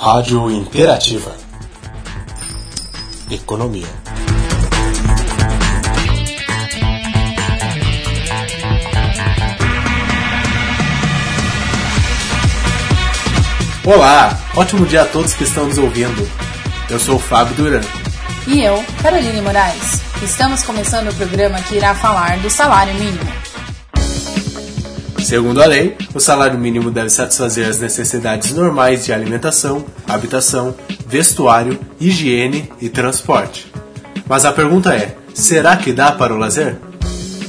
Rádio Interativa. Economia. Olá, ótimo dia a todos que estão nos ouvindo. Eu sou o Fábio Duran. E eu, Caroline Moraes. Estamos começando o programa que irá falar do salário mínimo. Segundo a lei, o salário mínimo deve satisfazer as necessidades normais de alimentação, habitação, vestuário, higiene e transporte. Mas a pergunta é: será que dá para o lazer?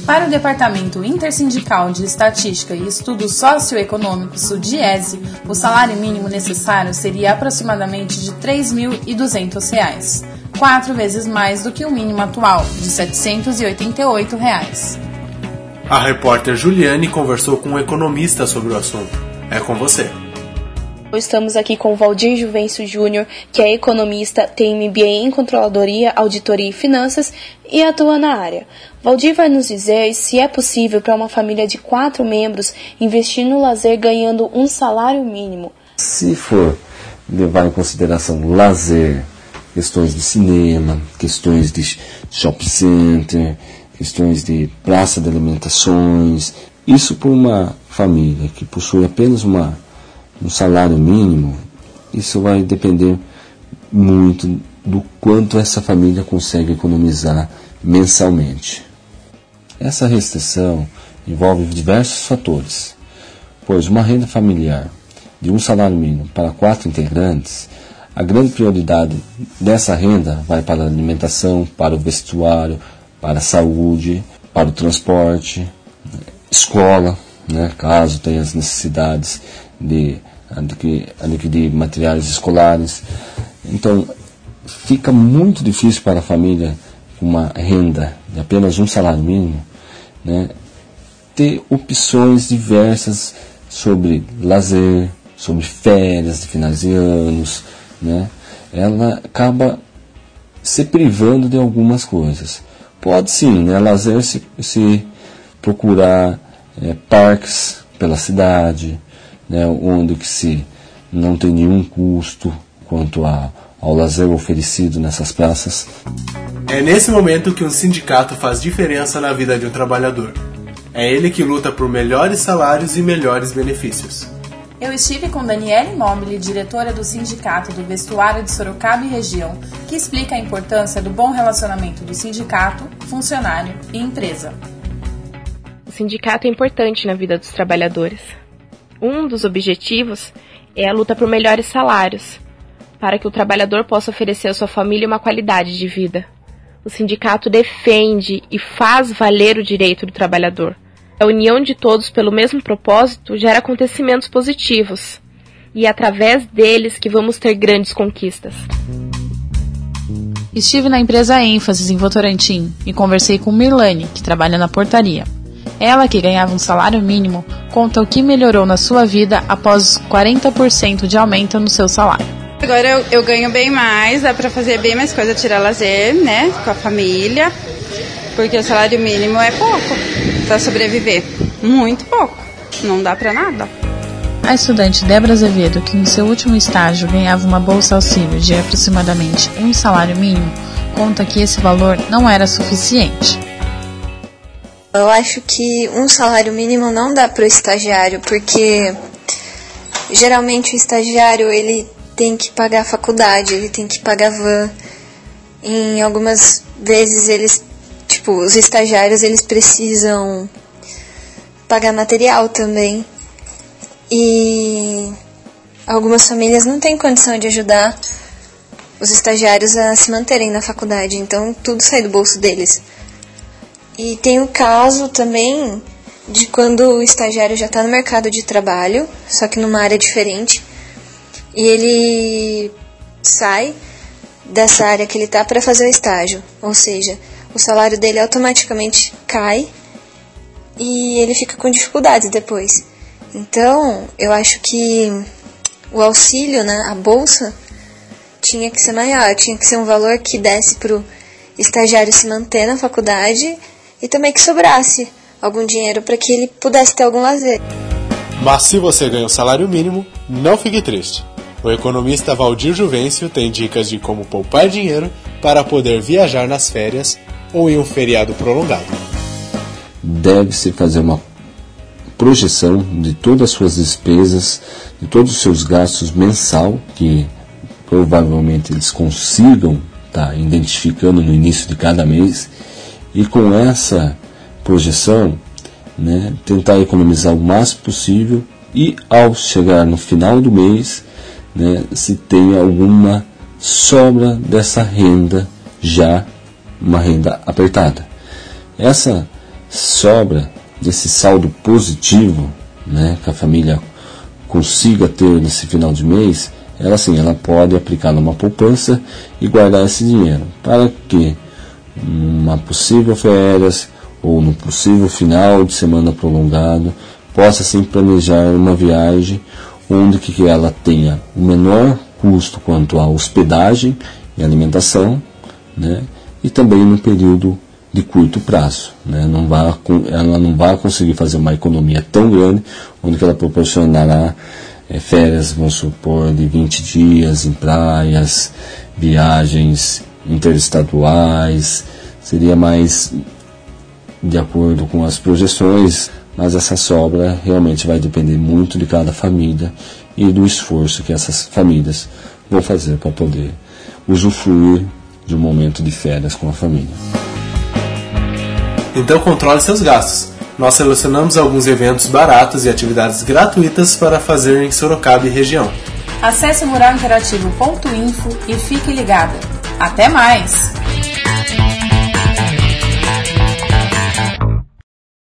Para o Departamento Intersindical de Estatística e Estudos Socioeconômicos, o DIESE, o salário mínimo necessário seria aproximadamente de R$ 3.200, quatro vezes mais do que o mínimo atual, de 788 reais. A repórter Juliane conversou com um economista sobre o assunto. É com você. Estamos aqui com Valdir Juvencio Júnior, que é economista, tem MBA em Controladoria, Auditoria e Finanças e atua na área. Valdir vai nos dizer se é possível para uma família de quatro membros investir no lazer ganhando um salário mínimo. Se for levar em consideração lazer, questões de cinema, questões de shopping center, questões de praça de alimentações. Isso por uma família que possui apenas uma, um salário mínimo, isso vai depender muito do quanto essa família consegue economizar mensalmente. Essa restrição envolve diversos fatores, pois uma renda familiar de um salário mínimo para quatro integrantes, a grande prioridade dessa renda vai para a alimentação, para o vestuário, para a saúde, para o transporte, escola, né, caso tenha as necessidades de, de materiais escolares. Então, fica muito difícil para a família com uma renda de apenas um salário mínimo né, ter opções diversas sobre lazer, sobre férias de finais de anos. Né, ela acaba se privando de algumas coisas. Pode sim, né? Lazer se, se procurar é, parques pela cidade, né? onde que se não tem nenhum custo quanto a, ao lazer oferecido nessas praças. É nesse momento que um sindicato faz diferença na vida de um trabalhador. É ele que luta por melhores salários e melhores benefícios. Eu estive com Daniele Mobile, diretora do Sindicato do Vestuário de Sorocaba e Região, que explica a importância do bom relacionamento do sindicato, funcionário e empresa. O sindicato é importante na vida dos trabalhadores. Um dos objetivos é a luta por melhores salários, para que o trabalhador possa oferecer à sua família uma qualidade de vida. O sindicato defende e faz valer o direito do trabalhador a união de todos pelo mesmo propósito gera acontecimentos positivos, e é através deles que vamos ter grandes conquistas. Estive na empresa ênfases em Votorantim e conversei com Mirlane, que trabalha na portaria. Ela, que ganhava um salário mínimo, conta o que melhorou na sua vida após 40% de aumento no seu salário. Agora eu, eu ganho bem mais, dá para fazer bem mais coisa, tirar lazer, né, com a família, porque o salário mínimo é pouco para sobreviver. Muito pouco. Não dá para nada. A estudante Débora Azevedo, que no seu último estágio ganhava uma bolsa auxílio de aproximadamente um salário mínimo, conta que esse valor não era suficiente. Eu acho que um salário mínimo não dá para o estagiário, porque geralmente o estagiário ele tem que pagar a faculdade, ele tem que pagar van. Em algumas vezes eles tipo, os estagiários eles precisam pagar material também. E algumas famílias não têm condição de ajudar os estagiários a se manterem na faculdade, então tudo sai do bolso deles. E tem o caso também de quando o estagiário já está no mercado de trabalho, só que numa área diferente, e ele sai dessa área que ele está para fazer o estágio, ou seja, o salário dele automaticamente cai e ele fica com dificuldades depois. Então, eu acho que o auxílio, né, a bolsa, tinha que ser maior, tinha que ser um valor que desse para o estagiário se manter na faculdade e também que sobrasse algum dinheiro para que ele pudesse ter algum lazer. Mas se você ganha o salário mínimo, não fique triste. O economista Valdir Juvencio tem dicas de como poupar dinheiro para poder viajar nas férias ou em um feriado prolongado. Deve-se fazer uma projeção de todas as suas despesas, de todos os seus gastos mensal, que provavelmente eles consigam estar tá identificando no início de cada mês, e com essa projeção, né, tentar economizar o máximo possível e ao chegar no final do mês, né, se tem alguma sobra dessa renda já uma renda apertada. Essa sobra desse saldo positivo, né, que a família consiga ter nesse final de mês, ela sim, ela pode aplicar numa poupança e guardar esse dinheiro para que numa possível férias ou no possível final de semana prolongado possa sim planejar uma viagem onde que ela tenha o menor custo quanto à hospedagem e alimentação, né? E também no período de curto prazo, né? Não vai, ela não vai conseguir fazer uma economia tão grande, onde que ela proporcionará é, férias, vamos supor, de 20 dias em praias, viagens interestaduais, seria mais de acordo com as projeções mas essa sobra realmente vai depender muito de cada família e do esforço que essas famílias vão fazer para poder usufruir de um momento de férias com a família. Então controle seus gastos. Nós selecionamos alguns eventos baratos e atividades gratuitas para fazer em Sorocaba e região. Acesse muralinterativo.info e fique ligado. Até mais!